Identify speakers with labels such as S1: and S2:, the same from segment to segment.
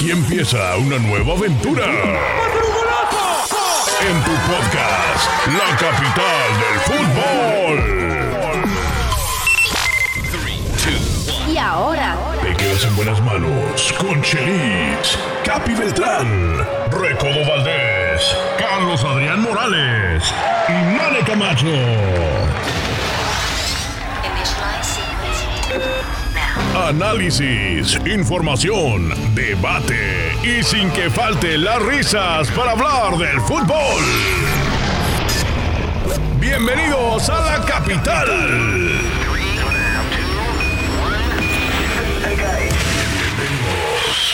S1: Aquí empieza una nueva aventura. En tu podcast, la capital del fútbol.
S2: Y ahora,
S1: Te quedas en buenas manos con Chelis, Capi Beltrán, Recodo Valdés, Carlos Adrián Morales y Mane Camacho. Análisis, información, debate y sin que falte las risas para hablar del fútbol. Bienvenidos a la capital. Bienvenidos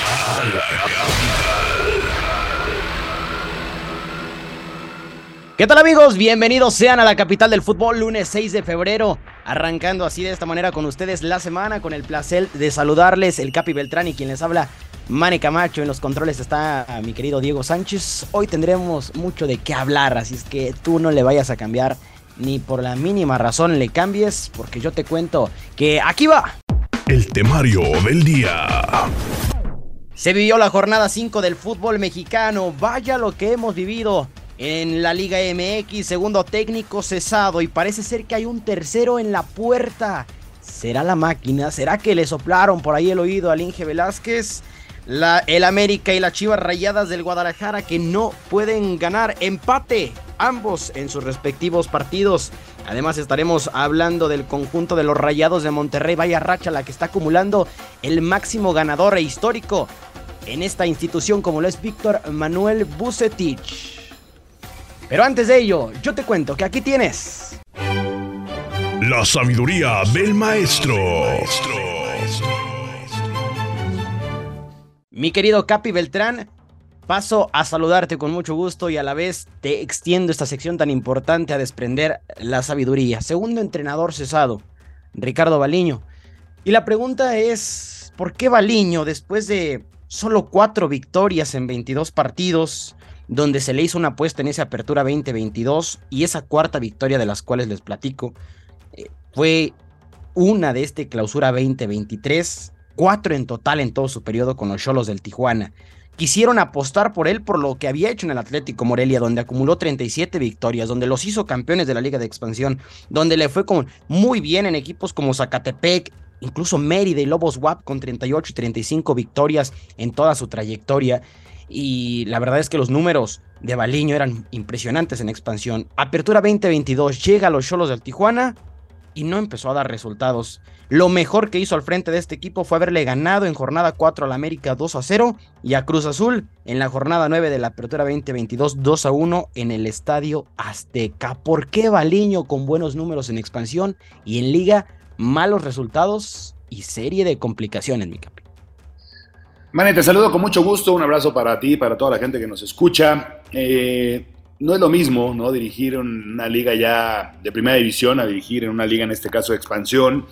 S1: a la capital.
S3: ¿Qué tal amigos? Bienvenidos sean a la capital del fútbol, lunes 6 de febrero, arrancando así de esta manera con ustedes la semana, con el placer de saludarles el Capi Beltrán y quien les habla, Mane Camacho, en los controles está a mi querido Diego Sánchez, hoy tendremos mucho de qué hablar, así es que tú no le vayas a cambiar, ni por la mínima razón le cambies, porque yo te cuento que aquí va.
S1: El temario del día.
S3: Se vivió la jornada 5 del fútbol mexicano. Vaya lo que hemos vivido en la Liga MX. Segundo técnico cesado y parece ser que hay un tercero en la puerta. ¿Será la máquina? ¿Será que le soplaron por ahí el oído al Inge Velázquez? El América y las Chivas Rayadas del Guadalajara que no pueden ganar empate ambos en sus respectivos partidos. Además estaremos hablando del conjunto de los Rayados de Monterrey, vaya racha la que está acumulando el máximo ganador e histórico en esta institución como lo es Víctor Manuel Bucetich. Pero antes de ello, yo te cuento que aquí tienes
S1: La sabiduría del maestro.
S3: Mi querido Capi Beltrán, paso a saludarte con mucho gusto y a la vez te extiendo esta sección tan importante a desprender la sabiduría. Segundo entrenador cesado, Ricardo Baliño. Y la pregunta es, ¿por qué Baliño, después de solo cuatro victorias en 22 partidos, donde se le hizo una apuesta en esa apertura 2022 y esa cuarta victoria de las cuales les platico, eh, fue una de este clausura 2023, cuatro en total en todo su periodo con los Cholos del Tijuana. Quisieron apostar por él por lo que había hecho en el Atlético Morelia, donde acumuló 37 victorias, donde los hizo campeones de la Liga de Expansión, donde le fue con muy bien en equipos como Zacatepec, incluso Mérida y Lobos WAP con 38 y 35 victorias en toda su trayectoria. Y la verdad es que los números de Baliño eran impresionantes en expansión. Apertura 2022 llega a los Cholos del Tijuana y no empezó a dar resultados. Lo mejor que hizo al frente de este equipo fue haberle ganado en jornada 4 al América 2 a 0 y a Cruz Azul en la jornada 9 de la Apertura 2022 2 a 1 en el Estadio Azteca. ¿Por qué Baliño con buenos números en expansión y en liga malos resultados y serie de complicaciones, mi capi?
S4: Mane, te saludo con mucho gusto, un abrazo para ti, para toda la gente que nos escucha. Eh, no es lo mismo, ¿no? Dirigir una liga ya de primera división a dirigir en una liga, en este caso de expansión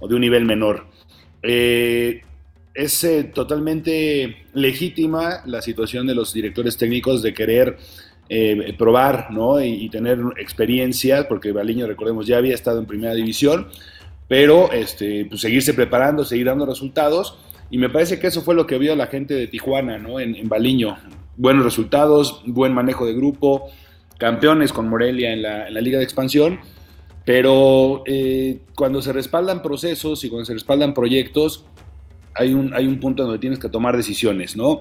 S4: o de un nivel menor. Eh, es eh, totalmente legítima la situación de los directores técnicos de querer probar, ¿no? Y, y tener experiencias, porque Baliño, recordemos, ya había estado en primera división, pero este, pues, seguirse preparando, seguir dando resultados. Y me parece que eso fue lo que vio la gente de Tijuana, ¿no? En, en Baliño. Buenos resultados, buen manejo de grupo, campeones con Morelia en la, Liga de Expansión. Pero eh, cuando se respaldan procesos y cuando se respaldan proyectos, hay un, hay un punto donde tienes que tomar decisiones, ¿no?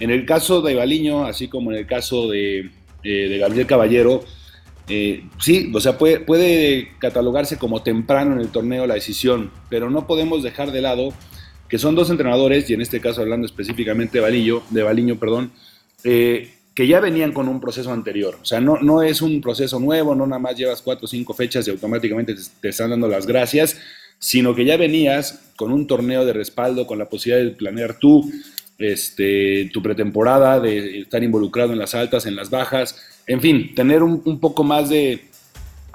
S4: En el caso de Baliño, así como en el caso de, eh, Gabriel Caballero, eh, sí, o sea, puede, puede catalogarse como temprano en el torneo la decisión, pero no podemos dejar de lado que son dos entrenadores, y en este caso hablando específicamente de Baliño, de Baliño perdón, eh, que ya venían con un proceso anterior. O sea, no, no es un proceso nuevo, no nada más llevas cuatro o cinco fechas y automáticamente te, te están dando las gracias, sino que ya venías con un torneo de respaldo, con la posibilidad de planear tú este, tu pretemporada, de estar involucrado en las altas, en las bajas, en fin, tener un, un poco más de,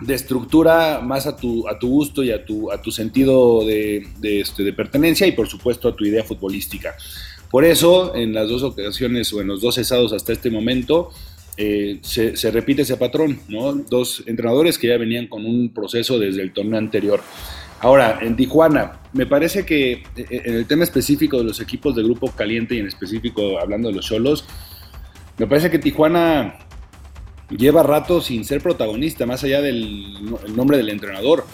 S4: de estructura más a tu, a tu gusto y a tu, a tu sentido de, este, de pertenencia y por supuesto a tu idea futbolística. Por eso, en las dos ocasiones o en los dos cesados hasta este momento, eh, se, se, repite ese patrón, ¿no? Dos entrenadores que ya venían con un proceso desde el torneo anterior. Ahora, en Tijuana, me parece que eh, en el tema específico de los equipos de grupo caliente y en específico hablando de los solos, me parece que Tijuana lleva rato sin ser protagonista, más allá del nombre del entrenador.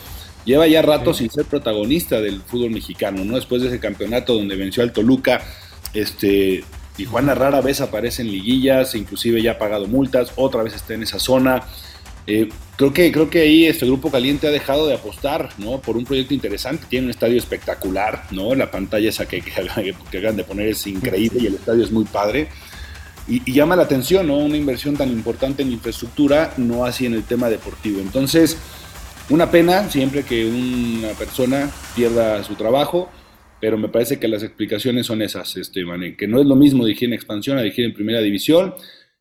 S4: Lleva ya rato sin ser protagonista del fútbol mexicano, ¿no? Después de ese campeonato donde venció al Toluca, este, Tijuana rara vez aparece en liguillas, inclusive ya ha pagado multas, otra vez está en esa zona. Eh, creo, que, creo que ahí este grupo caliente ha dejado de apostar ¿no? por un proyecto interesante. Tiene un estadio espectacular, ¿no? La pantalla esa que, que, que hagan de poner es increíble y el estadio es muy padre. Y, llama la atención, ¿no? Una inversión tan importante en infraestructura, no así en el tema deportivo. Entonces, una pena siempre que una persona pierda su trabajo, pero me parece que las explicaciones son esas, este, que no es lo mismo dirigir en expansión a dirigir en primera división,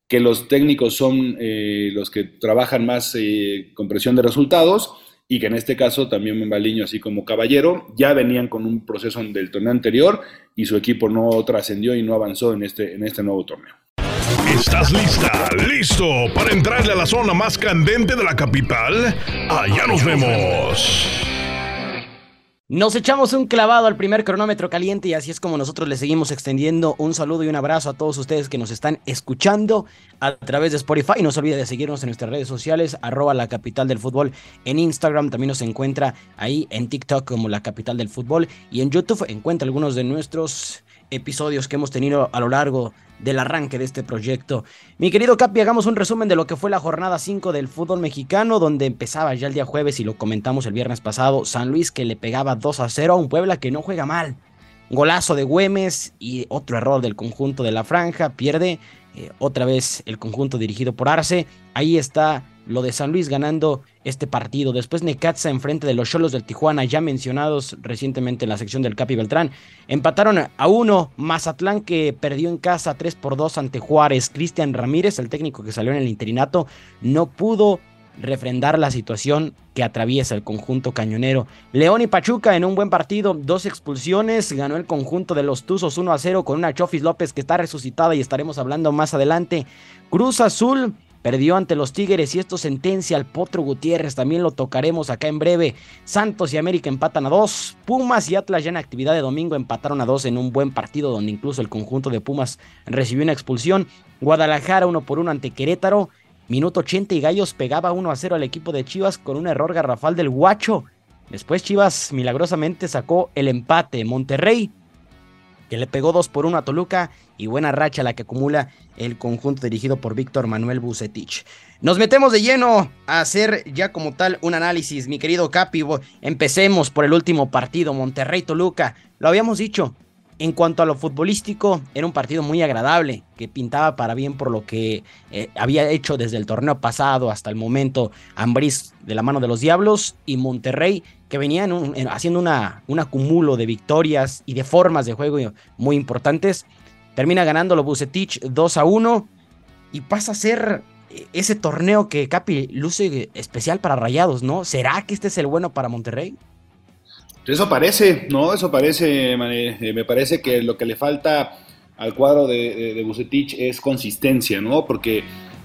S4: que los técnicos son eh, los que trabajan más eh, con presión de resultados y que en este caso también Membaliño, así como Caballero, ya venían con un proceso del torneo anterior y su equipo no trascendió y no avanzó en este, en este nuevo torneo.
S1: ¿Estás lista? ¿Listo para entrarle a la zona más candente de la capital? Allá nos vemos.
S3: Nos echamos un clavado al primer cronómetro caliente y así es como nosotros le seguimos extendiendo un saludo y un abrazo a todos ustedes que nos están escuchando a través de Spotify. No se olvide de seguirnos en nuestras redes sociales, arroba la capital del fútbol en Instagram. También nos encuentra ahí en TikTok como la capital del fútbol y en YouTube encuentra algunos de nuestros episodios que hemos tenido a lo largo del arranque de este proyecto. Mi querido Capi, hagamos un resumen de lo que fue la jornada 5 del fútbol mexicano, donde empezaba ya el día jueves y lo comentamos el viernes pasado, San Luis que le pegaba 2 a 0 a un Puebla que no juega mal. Golazo de Güemes y otro error del conjunto de la franja, pierde eh, otra vez el conjunto dirigido por Arce. Ahí está lo de San Luis ganando este partido. Después Necaxa enfrente de los Cholos del Tijuana, ya mencionados recientemente en la sección del Capi Beltrán. Empataron a uno. Mazatlán que perdió en casa 3 por 2 ante Juárez. Cristian Ramírez, el técnico que salió en el interinato, no pudo refrendar la situación que atraviesa el conjunto cañonero. León y Pachuca en un buen partido, dos expulsiones, ganó el conjunto de los Tuzos 1 a 0 con una Chofis López que está resucitada y estaremos hablando más adelante. Cruz Azul Perdió ante los Tigres y esto sentencia al Potro Gutiérrez. También lo tocaremos acá en breve. Santos y América empatan a dos. Pumas y Atlas ya en actividad de domingo empataron a dos en un buen partido donde incluso el conjunto de Pumas recibió una expulsión. Guadalajara uno por uno ante Querétaro. Minuto 80 y Gallos pegaba 1 a 0 al equipo de Chivas con un error garrafal del Guacho. Después Chivas milagrosamente sacó el empate. Monterrey que le pegó 2 por 1 a Toluca y buena racha la que acumula el conjunto dirigido por Víctor Manuel Bucetich. Nos metemos de lleno a hacer ya como tal un análisis, mi querido Capi. Empecemos por el último partido, Monterrey-Toluca. Lo habíamos dicho, en cuanto a lo futbolístico, era un partido muy agradable, que pintaba para bien por lo que eh, había hecho desde el torneo pasado hasta el momento Ambriz de la mano de los Diablos y Monterrey, que venían haciendo una, un acumulo de victorias y de formas de juego muy importantes. Termina ganando los Bucetich 2 a 1 y pasa a ser eh, ese torneo que Capi luce especial para Rayados, ¿no? ¿Será que este es el bueno para Monterrey?
S4: Eso parece, ¿no? Eso parece, eh, me parece que lo que le falta al cuadro de, de, Bucetich es consistencia, ¿no? Porque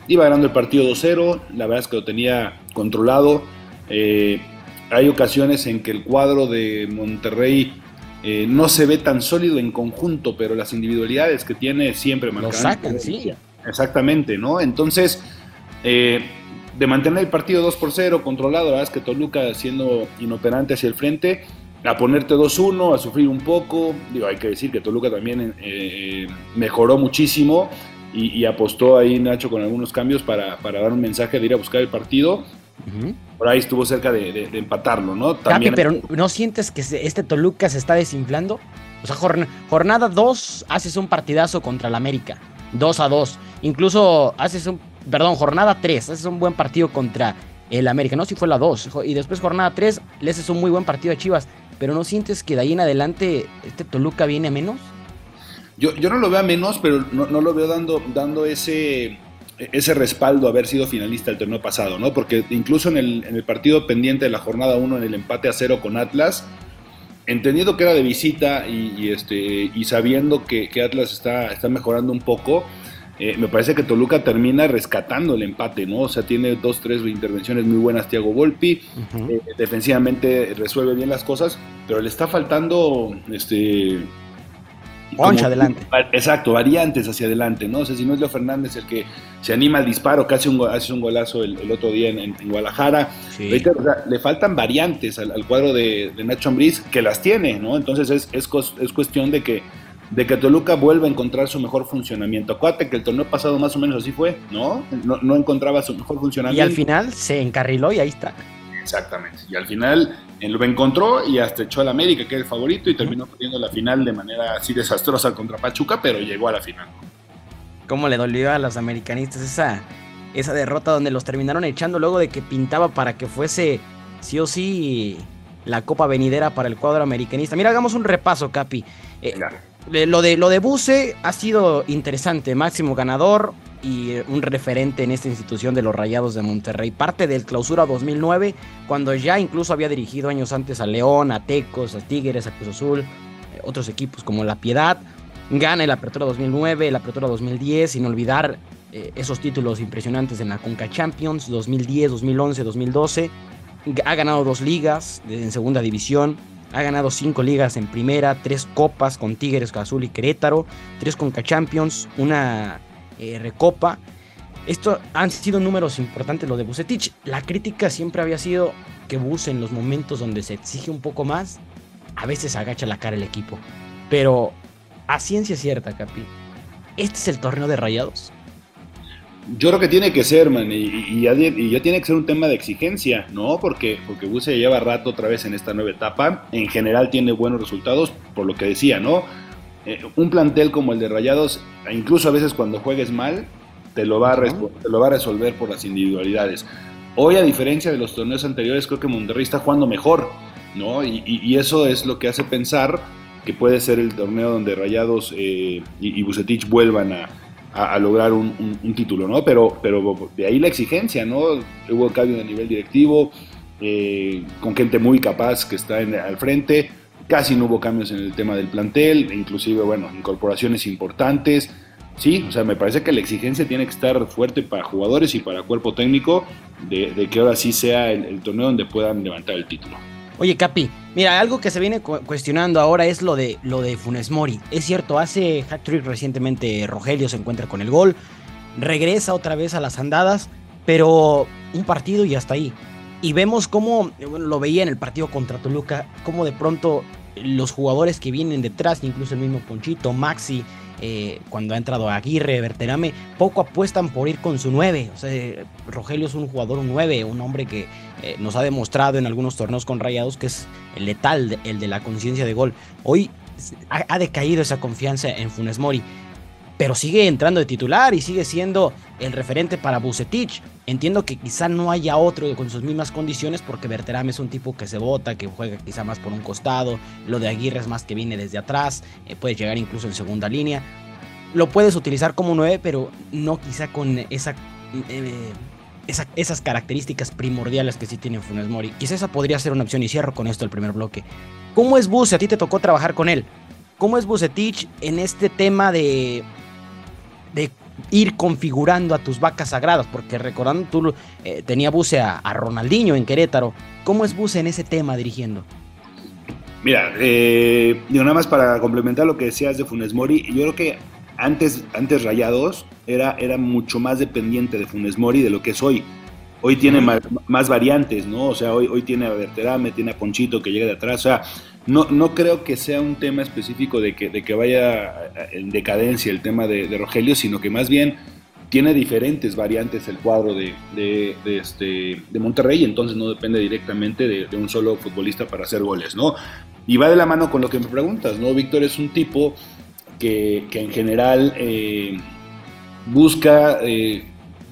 S4: iba ganando el partido 2-0, la verdad es que lo tenía controlado. Eh, hay ocasiones en que el cuadro de Monterrey eh, no se ve tan sólido en conjunto, pero las individualidades que tiene siempre
S3: marcan. Lo sacan, sí.
S4: Exactamente, ¿no? Entonces, de mantener el partido 2 por 0 controlado, la verdad es que Toluca siendo inoperante hacia el frente, a ponerte 2-1, a sufrir un poco. Digo, hay que decir que Toluca también eh, mejoró muchísimo y, apostó ahí Nacho con algunos cambios para, dar un mensaje de ir a buscar el partido. Por ahí estuvo cerca de, empatarlo, ¿no?
S3: También... pero ¿no sientes que este Toluca se está desinflando? O sea, jornada 2 haces un partidazo contra el América, 2 a 2. Incluso haces un, perdón, jornada 3, haces un buen partido contra el América. No, si fue la 2. Y después jornada 3, le haces un muy buen partido a Chivas pero ¿no sientes que de ahí en adelante este Toluca viene a menos?
S4: Yo, yo no lo veo a menos, pero no, lo veo dando, dando ese, ese respaldo a haber sido finalista el torneo pasado, ¿no? Porque incluso en el, en el partido pendiente de la jornada 1, en el empate a cero con Atlas, entendiendo que era de visita y, este, y sabiendo que, Atlas está, está mejorando un poco, eh, me parece que Toluca termina rescatando el empate, ¿no? O sea, tiene dos, tres intervenciones muy buenas Thiago Volpi, eh, defensivamente resuelve bien las cosas, pero le está faltando este
S3: Poncha adelante.
S4: Exacto, variantes hacia adelante, ¿no? O sea, si no es Leo Fernández el que se anima al disparo, que hace un, hace un golazo el, otro día en, Guadalajara. le faltan variantes al, cuadro de, Nacho Ambriz, que las tiene, ¿no? Entonces es, es, es cuestión de que de que Toluca vuelva a encontrar su mejor funcionamiento. Acuérdate que el torneo pasado más o menos así fue, ¿no? No, encontraba su mejor funcionamiento.
S3: Y al final se encarriló y ahí está.
S4: Exactamente. Y al final lo encontró y hasta echó al América, que era el favorito, y terminó perdiendo la final de manera así desastrosa contra Pachuca, pero llegó a la final.
S3: ¿Cómo le dolió a los americanistas esa, esa derrota donde los terminaron echando luego de que pintaba para que fuese sí o sí la copa venidera para el cuadro americanista? Mira, hagamos un repaso, Capi. Eh, lo de, lo de Buse ha sido interesante, máximo ganador y un referente en esta institución de los Rayados de Monterrey. Parte del clausura 2009, cuando ya incluso había dirigido años antes a León, a Tecos, a Tigres, a Cruz Azul, eh, otros equipos como La Piedad. Gana el Apertura 2009, el Apertura 2010, sin olvidar eh, esos títulos impresionantes en la Conca Champions 2010, 2011, 2012. Ha ganado dos ligas en segunda división ha ganado cinco ligas en primera, tres copas con Tigres, Azul y Querétaro, tres Conca Champions, una eh, recopa. Esto han sido números importantes lo de Bucetich. La crítica siempre había sido que Bus en los momentos donde se exige un poco más, a veces agacha la cara el equipo. Pero a ciencia cierta, Capi, ¿este es el torneo de rayados?
S4: Yo creo que tiene que ser, man, y, ya, tiene que ser un tema de exigencia, ¿no? Porque, porque Buse lleva rato otra vez en esta nueva etapa. En general tiene buenos resultados, por lo que decía, ¿no? Eh, un plantel como el de Rayados, incluso a veces cuando juegues mal, te lo, va a te lo va a resolver por las individualidades. Hoy, a diferencia de los torneos anteriores, creo que Monterrey está jugando mejor, ¿no? Y, eso es lo que hace pensar que puede ser el torneo donde Rayados eh, y, y Bucetich vuelvan a a, lograr un, título, ¿no? Pero, pero de ahí la exigencia, ¿no? Hubo cambio de nivel directivo, eh, con gente muy capaz que está en, al frente, casi no hubo cambios en el tema del plantel, inclusive, bueno, incorporaciones importantes. Sí, o sea, me parece que la exigencia tiene que estar fuerte para jugadores y para cuerpo técnico de, que ahora sí sea el torneo donde puedan levantar el título.
S3: Oye, Capi, mira, algo que se viene cuestionando ahora es lo de, lo de Funes Mori. Es cierto, hace hat-trick recientemente Rogelio se encuentra con el gol, regresa otra vez a las andadas, pero un partido y hasta ahí. Y vemos cómo, bueno, lo veía en el partido contra Toluca, cómo de pronto los jugadores que vienen detrás, incluso el mismo Ponchito, Maxi, eh, cuando ha entrado Aguirre, Berterame, poco apuestan por ir con su 9. O sea, Rogelio es un jugador un 9, un hombre que eh, nos ha demostrado en algunos torneos con Rayados que es letal, el de la conciencia de gol. Hoy ha, decaído esa confianza en Funes Mori pero sigue entrando de titular y sigue siendo el referente para Bucetich. Entiendo que quizá no haya otro con sus mismas condiciones porque Berterame es un tipo que se bota, que juega quizá más por un costado, lo de Aguirre es más que viene desde atrás, eh, puede llegar incluso en segunda línea. Lo puedes utilizar como 9, pero no quizá con esa, eh, esas características primordiales que sí tiene Funes Mori. Quizá esa podría ser una opción y cierro con esto el primer bloque. ¿Cómo es Buce? A ti te tocó trabajar con él. ¿Cómo es Bucetich en este tema de de ir configurando a tus vacas sagradas, porque recordando tú eh, tenía Buse a, Ronaldinho en Querétaro. ¿Cómo es Buse en ese tema dirigiendo?
S4: Mira, eh, digo, nada más para complementar lo que decías de Funes Mori, yo creo que antes, antes Rayados era, era mucho más dependiente de Funes Mori de lo que es hoy. Hoy tiene más, variantes, ¿no? O sea, hoy, hoy tiene a Berterame, tiene a Ponchito que llega de atrás. O sea, no, no creo que sea un tema específico de que, de que vaya en decadencia el tema de, Rogelio, sino que más bien tiene diferentes variantes el cuadro de, de, este, de Monterrey, entonces no depende directamente de, un solo futbolista para hacer goles, ¿no? Y va de la mano con lo que me preguntas, ¿no? Víctor es un tipo que, en general eh, busca eh,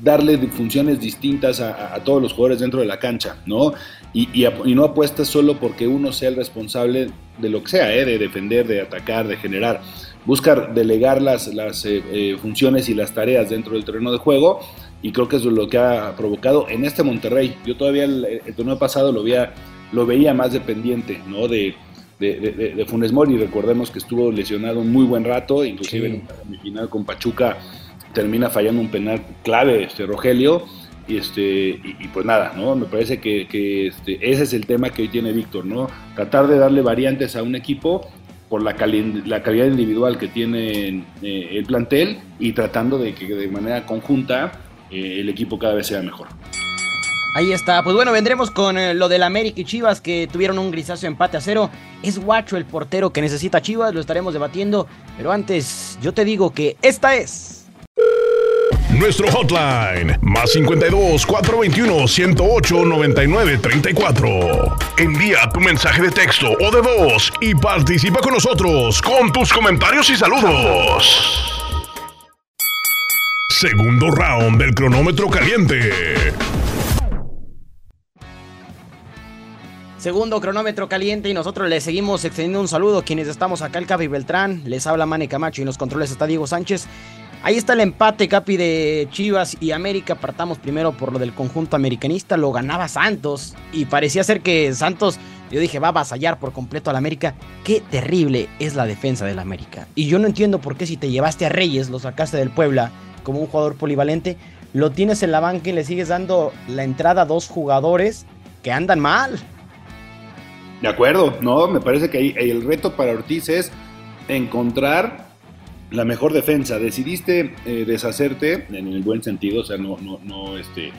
S4: darle funciones distintas a, a, todos los jugadores dentro de la cancha, ¿no? Y, no apuesta solo porque uno sea el responsable de lo que sea, ¿eh? de defender, de atacar, de generar. Busca delegar las, las eh, eh, funciones y las tareas dentro del terreno de juego y creo que eso es lo que ha provocado en este Monterrey. Yo todavía el, torneo pasado lo veía, lo veía más dependiente ¿no? de, de, Funes Mori. Recordemos que estuvo lesionado un muy buen rato, inclusive en la final con Pachuca termina fallando un penal clave este Rogelio y este y, pues nada no me parece que, este, ese es el tema que hoy tiene Víctor no tratar de darle variantes a un equipo por la, la calidad individual que tiene eh, el plantel y tratando de que de manera conjunta eh, el equipo cada vez sea mejor.
S3: Ahí está, pues bueno, vendremos con eh, lo del América y Chivas que tuvieron un grisáceo empate a cero. Es Guacho el portero que necesita Chivas, lo estaremos debatiendo, pero antes yo te digo que esta es
S1: nuestro hotline, más 52 421 108 99 34. Envía tu mensaje de texto o de voz y participa con nosotros con tus comentarios y saludos. Segundo round del cronómetro caliente.
S3: Segundo cronómetro caliente y nosotros le seguimos extendiendo un saludo quienes estamos acá, el Capi Beltrán, les habla Mane Camacho y en los controles está Diego Sánchez. Ahí está el empate, Capi, de Chivas y América. Partamos primero por lo del conjunto americanista. Lo ganaba Santos y parecía ser que Santos, yo dije, va a avasallar por completo al América. Qué terrible es la defensa del América. Y yo no entiendo por qué si te llevaste a Reyes, lo sacaste del Puebla como un jugador polivalente, lo tienes en la banca y le sigues dando la entrada a dos jugadores que andan mal.
S4: De acuerdo, no, me parece que el reto para Ortiz es encontrar la mejor defensa. Decidiste eh, deshacerte en el buen sentido, o sea, no, no, no, este,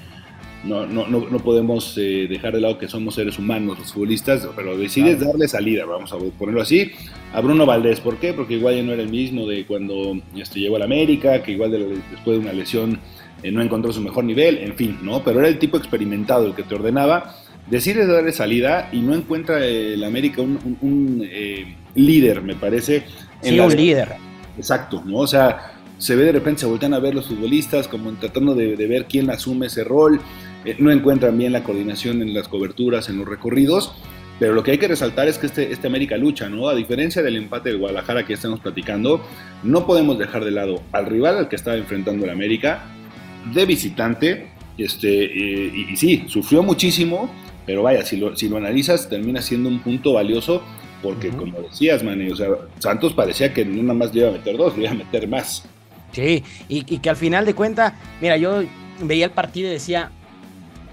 S4: no, no, no, podemos eh, dejar de lado que somos seres humanos los futbolistas, pero decides darle salida, vamos a ponerlo así, a Bruno Valdés. ¿Por qué? Porque igual ya no era el mismo de cuando este, llegó a la América, que igual después de una lesión eh, no encontró su mejor nivel, en fin, ¿no? Pero era el tipo experimentado el que te ordenaba. Decides darle salida y no encuentra el América un, líder, me parece.
S3: En sí, un líder
S4: Exacto, ¿no? O sea, se ve de repente, se voltean a ver los futbolistas como tratando de, ver quién asume ese rol, eh, no encuentran bien la coordinación en las coberturas, en los recorridos, pero lo que hay que resaltar es que este, este América lucha, ¿no? A diferencia del empate del Guadalajara que estamos platicando, no podemos dejar de lado al rival al que estaba enfrentando el América, de visitante, este, eh, y, sí, sufrió muchísimo, pero vaya, si lo, si lo analizas, termina siendo un punto valioso porque como decías, Manny, o sea, Santos parecía que no nada más le iba a meter dos, le iba a meter más.
S3: Sí, y, que al final de cuenta, mira, yo veía el partido y decía,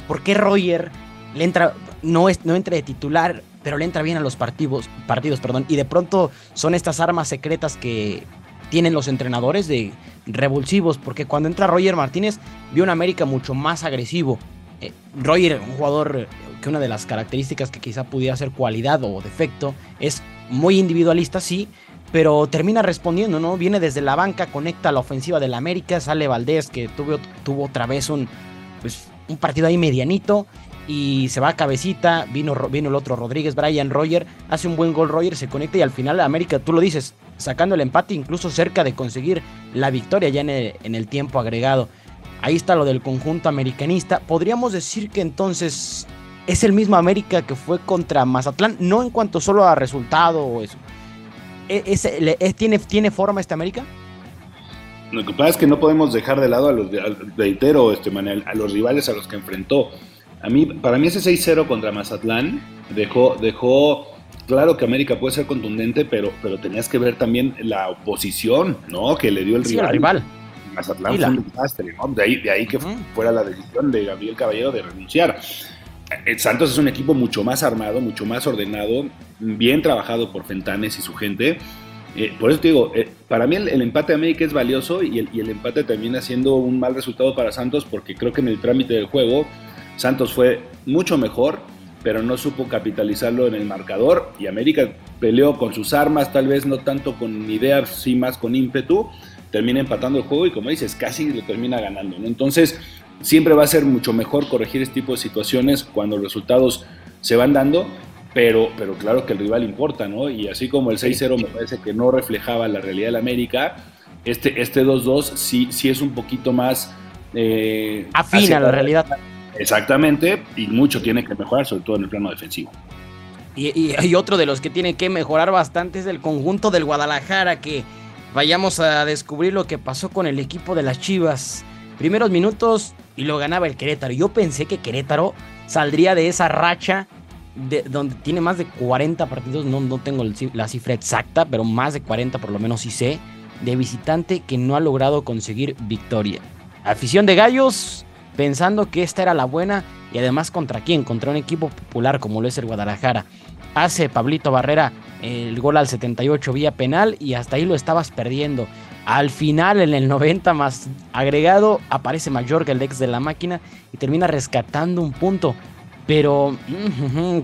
S3: ¿por qué Roger le entra, no, es, no entra de titular, pero le entra bien a los partidos, partidos, perdón, y de pronto son estas armas secretas que tienen los entrenadores de revulsivos, porque cuando entra Roger Martínez, vio un América mucho más agresivo. Eh, Roger, un jugador que una de las características que quizá pudiera ser cualidad o defecto es muy individualista, sí, pero termina respondiendo, ¿no? Viene desde la banca, conecta a la ofensiva del América, sale Valdés que tuvo, tuvo otra vez un, pues, un partido ahí medianito y se va a cabecita, vino, vino el otro Rodríguez, Brian Roger, hace un buen gol Roger, se conecta y al final América, tú lo dices, sacando el empate incluso cerca de conseguir la victoria ya en en el tiempo agregado. Ahí está lo del conjunto americanista. Podríamos decir que entonces es el mismo América que fue contra Mazatlán, no en cuanto solo a resultado o eso. ¿E, tiene, ¿Tiene forma este América?
S4: Lo que pasa es que no podemos dejar de lado a los, reitero, este Manuel, a los rivales a los que enfrentó. A mí, para mí ese 6-0 contra Mazatlán dejó, dejó claro que América puede ser contundente, pero, pero tenías que ver también la oposición, ¿no? Que le dio el rival.
S3: rival.
S4: Mazatlán fue un desastre, ¿no? De ahí, de ahí que fuera la decisión de Gabriel Caballero de renunciar. Eh, Santos es un equipo mucho más armado, mucho más ordenado, bien trabajado por Fentanes y su gente. Eh, por eso te digo, eh, para mí el, empate de América es valioso y el, empate termina siendo un mal resultado para Santos porque creo que en el trámite del juego Santos fue mucho mejor, pero no supo capitalizarlo en el marcador y América peleó con sus armas, tal vez no tanto con ideas, sí más con ímpetu, termina empatando el juego y como dices, casi lo termina ganando. Entonces, Siempre va a ser mucho mejor corregir este tipo de situaciones cuando los resultados se van dando, pero, pero claro que el rival importa, ¿no? Y así como el 6-0 me parece que no reflejaba la realidad del América, este, este 2-2 sí, sí es un poquito más...
S3: Eh, Afina la realidad.
S4: Exactamente, y mucho tiene que mejorar, sobre todo en el plano defensivo.
S3: Y, y, otro de los que tiene que mejorar bastante es el conjunto del Guadalajara, que vayamos a descubrir lo que pasó con el equipo de las Chivas. Primeros minutos, y lo ganaba el Querétaro. Yo pensé que Querétaro saldría de esa racha de, donde tiene más de 40 partidos, no, no tengo la cifra exacta, pero más de 40 por lo menos sí sé, de visitante que no ha logrado conseguir victoria. Afición de Gallos pensando que esta era la buena y además contra quién, contra un equipo popular como lo es el Guadalajara. Hace Pablito Barrera el gol al 78 vía penal y hasta ahí lo estabas perdiendo. Al final, en el 90 más agregado, aparece que el ex de la máquina y termina rescatando un punto. Pero,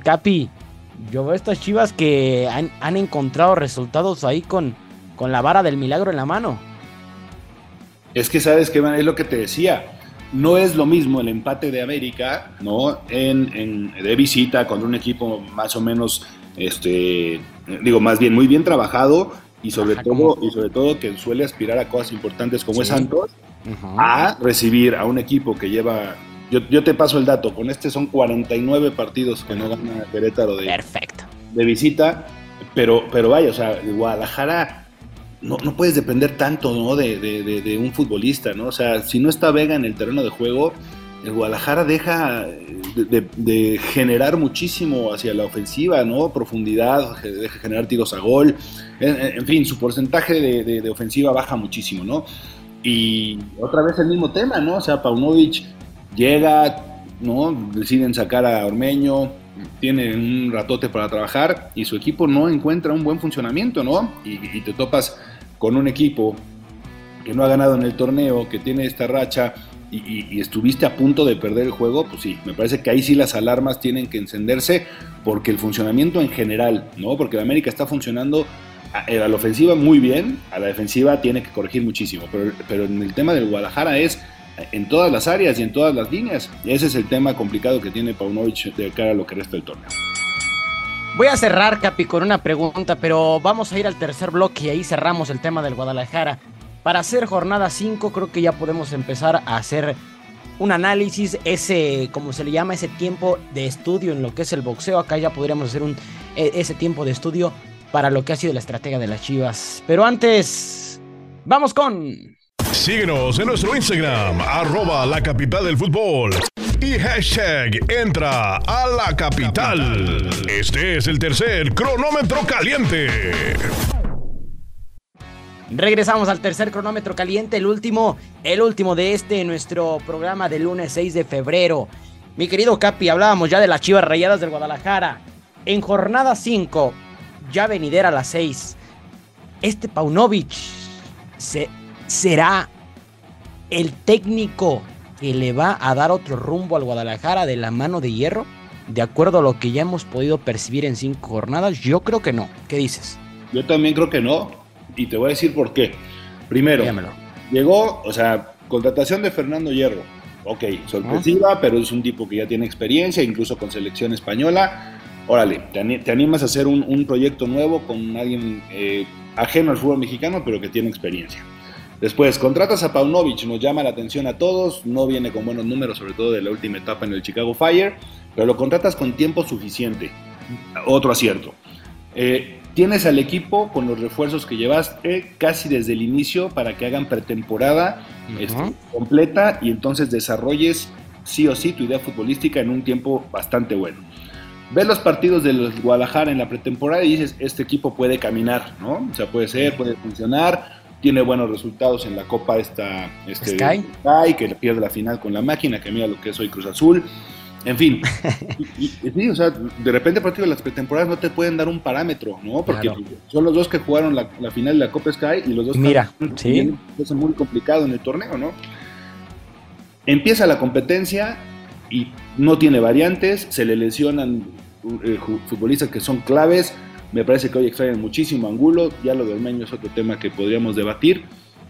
S3: Capi, yo veo estas chivas que han, encontrado resultados ahí con, con la vara del milagro en la mano.
S4: Es que sabes que es lo que te decía. No es lo mismo el empate de América, ¿no? En, de visita con un equipo más o menos, este, digo, más bien muy bien trabajado y sobre todo y sobre todo que suele aspirar a cosas importantes como es Santos, a recibir a un equipo que lleva yo, te paso el dato, con este son 49 partidos que no gana Querétaro de,
S3: Perfecto.
S4: de visita, pero, pero vaya, o sea, Guadalajara no, no puedes depender tanto ¿no? de, un futbolista, ¿no? O sea, si no está Vega en el terreno de juego, el Guadalajara deja de, generar muchísimo hacia la ofensiva, ¿no? Profundidad, deja generar tiros a gol, en, fin, su porcentaje de, ofensiva baja muchísimo, ¿no? Y otra vez el mismo tema, ¿no? O sea, Paunovic llega, ¿no? Deciden sacar a Ormeño, tiene un ratote para trabajar y su equipo no encuentra un buen funcionamiento, ¿no? Y, te topas con un equipo que no ha ganado en el torneo, que tiene esta racha y, estuviste a punto de perder el juego, pues sí, me parece que ahí sí las alarmas tienen que encenderse porque el funcionamiento en general, ¿no? Porque la América está funcionando a, la ofensiva muy bien, a la defensiva tiene que corregir muchísimo, pero, pero en el tema del Guadalajara es en todas las áreas y en todas las líneas. Ese es el tema complicado que tiene Paunovic de cara a lo que resta del torneo.
S3: Voy a cerrar, Capi, con una pregunta, pero vamos a ir al tercer bloque y ahí cerramos el tema del Guadalajara. Para hacer jornada 5, creo que ya podemos empezar a hacer un análisis, ese, como se le llama, ese tiempo de estudio en lo que es el boxeo. Acá ya podríamos hacer un, e, ese tiempo de estudio para lo que ha sido la estrategia de las Chivas. Pero antes, vamos con
S1: Síguenos en nuestro Instagram, arroba la capital del fútbol. Y hashtag entra a la capital. Este es el tercer cronómetro caliente.
S3: Regresamos al tercer cronómetro caliente, el último, el último de este, nuestro programa del lunes 6 de febrero. Mi querido Capi, hablábamos ya de las chivas rayadas del Guadalajara. En jornada 5, ya venidera a las 6, este Paunovic se será el técnico que le va a dar otro rumbo al Guadalajara de la mano de hierro? De acuerdo a lo que ya hemos podido percibir en cinco jornadas, yo creo que no. ¿Qué dices?
S4: Yo también creo que no. Y te voy a decir por qué. Primero, llegó, o sea, contratación de Fernando Hierro. Ok, sorpresiva, pero es un tipo que ya tiene experiencia, incluso con selección española. Órale, te, animas a hacer un, proyecto nuevo con alguien eh, ajeno al fútbol mexicano, pero que tiene experiencia. Después, contratas a Paunovic, nos llama la atención a todos, no viene con buenos números, sobre todo de la última etapa en el Chicago Fire, pero lo contratas con tiempo suficiente. Otro acierto. Eh, tienes al equipo con los refuerzos que llevaste casi desde el inicio para que hagan pretemporada este, completa y entonces desarrolles sí o sí tu idea futbolística en un tiempo bastante bueno. Ves los partidos de los Guadalajara en la pretemporada y dices, este equipo puede caminar, ¿no? O sea, puede ser, puede funcionar, tiene buenos resultados en la Copa esta, este, Sky. que pierde la final con la máquina, que mira lo que es hoy Cruz Azul. En fin, o sea, de repente de las pretemporadas no te pueden dar un parámetro, ¿no? Porque son los dos que jugaron la, final de la Copa Sky y los dos
S3: Mira, sí.
S4: es muy complicado en el torneo, ¿no? Empieza la competencia y no tiene variantes, se le lesionan eh, futbolistas que son claves, me parece que hoy extraen muchísimo Angulo, ya lo de Ormeño es otro tema que podríamos debatir,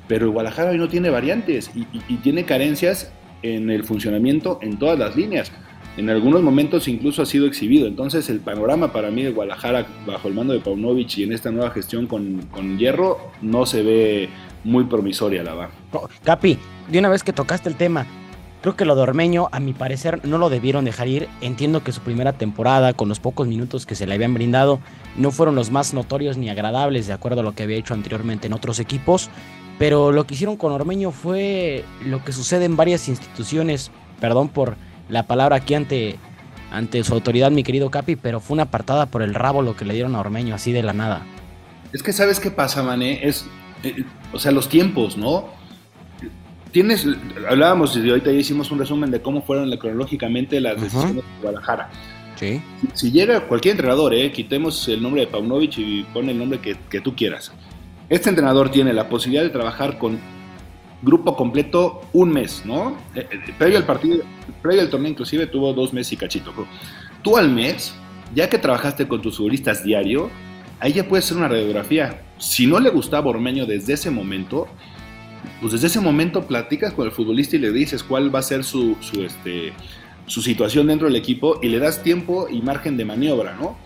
S4: pero Guadalajara hoy no tiene variantes y, tiene carencias en el funcionamiento en todas las líneas. En algunos momentos incluso ha sido exhibido. Entonces el panorama para mí de Guadalajara bajo el mando de Paunovic y en esta nueva gestión con, con Hierro no se ve muy promisoria, la va.
S3: Capi, de una vez que tocaste el tema, Creo que lo de Ormeño, a mi parecer, no lo debieron dejar ir. Entiendo que su primera temporada, con los pocos minutos que se le habían brindado, no fueron los más notorios ni agradables, de acuerdo a lo que había hecho anteriormente en otros equipos. Pero lo que hicieron con Ormeño fue lo que sucede en varias instituciones. Perdón por la palabra aquí ante, ante su autoridad, mi querido Capi, pero fue una apartada por el rabo lo que le dieron a Ormeño, así de la nada.
S4: Es que, ¿sabes qué pasa, Mané? Es eh, o sea, los tiempos, ¿no? Tienes, hablábamos y ahorita ya hicimos un resumen de cómo fueron cronológicamente las decisiones de Guadalajara.
S3: Sí.
S4: Si llega cualquier entrenador, eh, quitemos el nombre de Paunovic y pon el nombre que, que tú quieras. Este entrenador tiene la posibilidad de trabajar con grupo completo un mes, ¿no? Eh, eh, previo al partido, previo al torneo inclusive tuvo dos meses y cachito. Tú al mes, ya que trabajaste con tus futbolistas diario, ahí ya puedes hacer una radiografía. Si no le gustaba Ormeño desde ese momento, pues desde ese momento platicas con el futbolista y le dices cuál va a ser su, su, este, su situación dentro del equipo y le das tiempo y margen de maniobra, ¿no?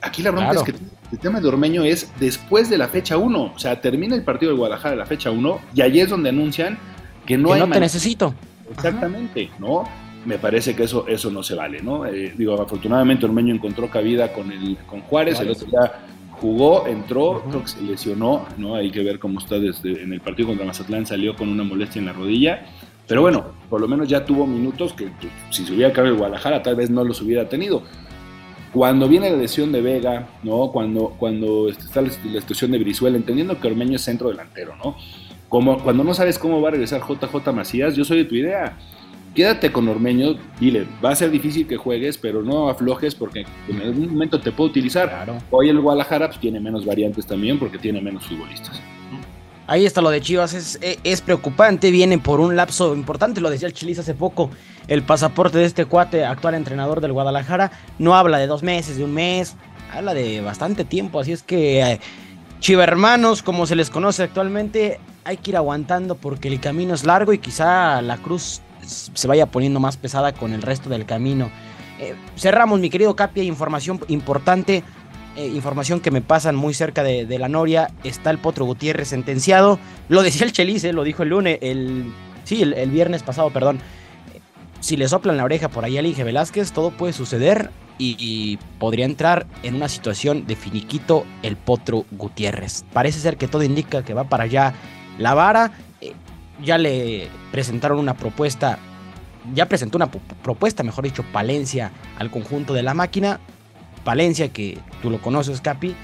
S4: Aquí la bronca es que el tema de Ormeño es después de la fecha 1. O sea, termina el partido de Guadalajara la fecha 1 y allí es donde anuncian que no
S3: que
S4: hay.
S3: No te necesito.
S4: Exactamente, ¿no? Me parece que eso, eso no se vale, ¿no? Eh, digo, afortunadamente Ormeño encontró cabida con, el, con Juárez, el otro día jugó, entró, creo que se lesionó, ¿no? Hay que ver cómo está desde en el partido contra Mazatlán, salió con una molestia en la rodilla. Pero bueno, por lo menos ya tuvo minutos que pues, si se hubiera quedado en Guadalajara tal vez no los hubiera tenido. Cuando viene la lesión de Vega, ¿no? Cuando, cuando está la, situación de Brizuela, entendiendo que Ormeño es centro delantero, ¿no? Como cuando no sabes cómo va a regresar JJ Macías, yo soy de tu idea. Quédate con Ormeño, dile, va a ser difícil que juegues, pero no aflojes porque en algún momento te puedo utilizar. Hoy el Guadalajara pues, tiene menos variantes también porque tiene menos futbolistas.
S3: Ahí está lo de Chivas, es, es, preocupante, viene por un lapso importante, lo decía el Chilis hace poco, el pasaporte de este cuate, actual entrenador del Guadalajara, no habla de dos meses, de un mes, habla de bastante tiempo, así es que eh, chivermanos, como se les conoce actualmente, hay que ir aguantando porque el camino es largo y quizá la cruz se vaya poniendo más pesada con el resto del camino. Eh, cerramos, mi querido Capia, información importante. Eh, información que me pasan muy cerca de, la Noria, está el Potro Gutiérrez sentenciado. Lo decía el Chelice, lo dijo el lunes, el, sí, el, viernes pasado, perdón. Si le soplan la oreja por ahí a Inge Velázquez, todo puede suceder y, podría entrar en una situación de finiquito el Potro Gutiérrez. Parece ser que todo indica que va para allá la vara. Ya le presentaron una propuesta ya presentó una propuesta, mejor dicho, Palencia al conjunto de la máquina. Valencia, que tú lo conoces, Capi,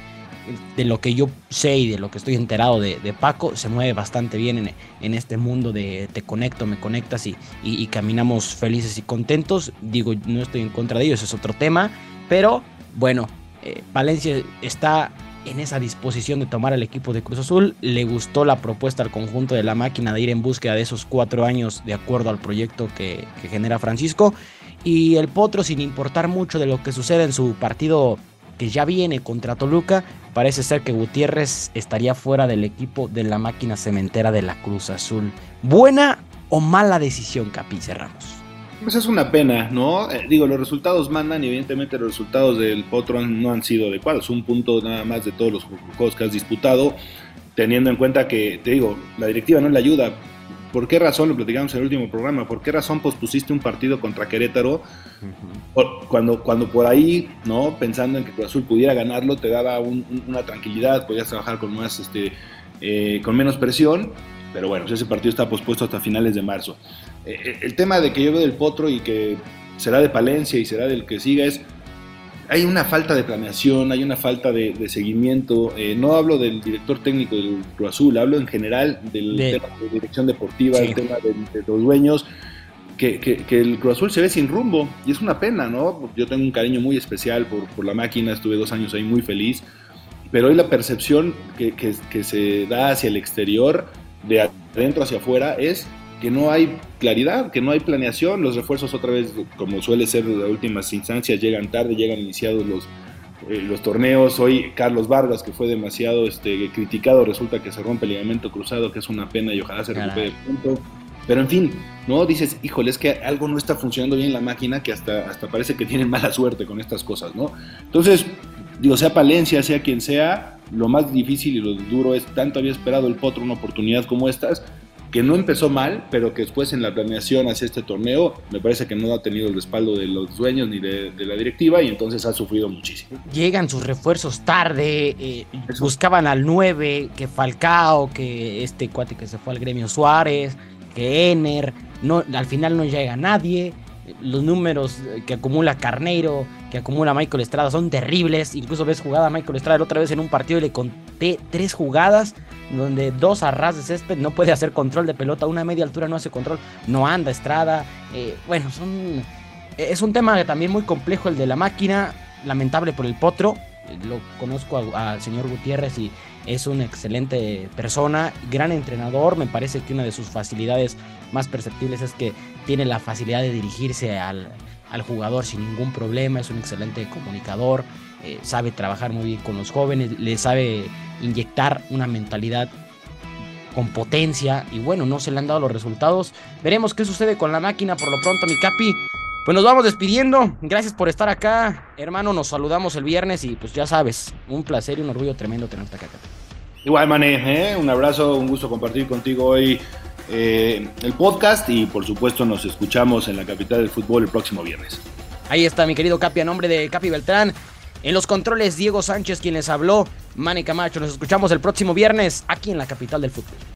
S3: de lo que yo sé y de lo que estoy enterado de, Paco, se mueve bastante bien en, este mundo de te conecto, me conectas y, y, caminamos felices y contentos. Digo, no estoy en contra de ellos, es otro tema, pero bueno, eh, Valencia está en esa disposición de tomar al equipo de Cruz Azul. Le gustó la propuesta al conjunto de la máquina de ir en búsqueda de esos cuatro años de acuerdo al proyecto que, genera Francisco. Y el Potro, sin importar mucho de lo que sucede en su partido que ya viene contra Toluca, parece ser que Gutiérrez estaría fuera del equipo de la máquina cementera de la Cruz Azul. ¿Buena o mala decisión, Capi? Cerramos.
S4: Pues es una pena, ¿no? Eh, digo, los resultados mandan y evidentemente los resultados del Potro no han sido adecuados. Un punto nada más de todos los juegos que has disputado, teniendo en cuenta que, te digo, la directiva no le ayuda. ¿Por qué razón, lo platicamos en el último programa, por qué razón pospusiste un partido contra Querétaro cuando, cuando por ahí, ¿no? Pensando en que Cruz Azul pudiera ganarlo, te daba una tranquilidad, podías trabajar con más, este, eh, con menos presión, pero bueno, ese partido está pospuesto hasta finales de marzo. Eh, eh, el tema de que yo veo del Potro y que será de Palencia y será del que siga es hay una falta de planeación, hay una falta de, seguimiento. Eh, no hablo del director técnico del Cruz Azul, hablo en general del tema de dirección deportiva, el tema de, los dueños. Que, que, el Cruz Azul se ve sin rumbo y es una pena, ¿no? Yo tengo un cariño muy especial por, por la máquina, estuve dos años ahí muy feliz, pero hoy la percepción que, que se da hacia el exterior, de adentro hacia afuera, es que no hay claridad, que no hay planeación, los refuerzos otra vez, como suele ser de las últimas instancias, llegan tarde, llegan iniciados los, eh, los torneos. Hoy Carlos Vargas, que fue demasiado este, criticado, resulta que se rompe el ligamento cruzado, que es una pena y ojalá se recupere pronto. Pero en fin, ¿no? Dices, híjole, es que algo no está funcionando bien en la máquina, que hasta, hasta parece que tienen mala suerte con estas cosas, ¿no? Entonces, digo, sea Palencia, sea quien sea, lo más difícil y lo duro es, tanto había esperado el Potro una oportunidad como estas, que no empezó mal, pero que después en la planeación hacia este torneo me parece que no ha tenido el respaldo de los dueños ni de, la directiva y entonces ha sufrido muchísimo.
S3: Llegan sus refuerzos tarde, eh, buscaban al 9, que Falcao, que este cuate que se fue al gremio Suárez, que Ener, no, al final no llega nadie. Los números que acumula Carneiro, que acumula Michael Estrada son terribles. Incluso ves jugada a Michael Estrada otra vez en un partido y le conté tres jugadas donde dos arras de césped no puede hacer control de pelota, una media altura no hace control, no anda Estrada. Eh, bueno, son, es un tema también muy complejo el de la máquina, lamentable por el potro. Lo conozco al señor Gutiérrez y es una excelente persona, gran entrenador. Me parece que una de sus facilidades más perceptibles es que tiene la facilidad de dirigirse al, al jugador sin ningún problema. Es un excelente comunicador, eh, sabe trabajar muy bien con los jóvenes, le sabe inyectar una mentalidad con potencia y bueno, no se le han dado los resultados. Veremos qué sucede con la máquina por lo pronto, mi capi. Pues nos vamos despidiendo. Gracias por estar acá, hermano. Nos saludamos el viernes y pues ya sabes, un placer y un orgullo tremendo tenerte acá.
S4: Igual, Mané, ¿eh? un abrazo, un gusto compartir contigo hoy eh, el podcast y por supuesto nos escuchamos en la capital del fútbol el próximo viernes.
S3: Ahí está mi querido Capi a nombre de Capi Beltrán. En los controles, Diego Sánchez, quien les habló, Mane Camacho. Nos escuchamos el próximo viernes aquí en la capital del fútbol.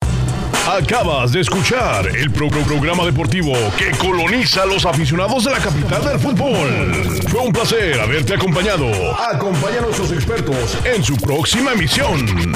S1: Acabas de escuchar el pro programa deportivo que coloniza a los aficionados de la capital del fútbol. Fue un placer haberte acompañado. Acompaña a nuestros expertos en su próxima emisión.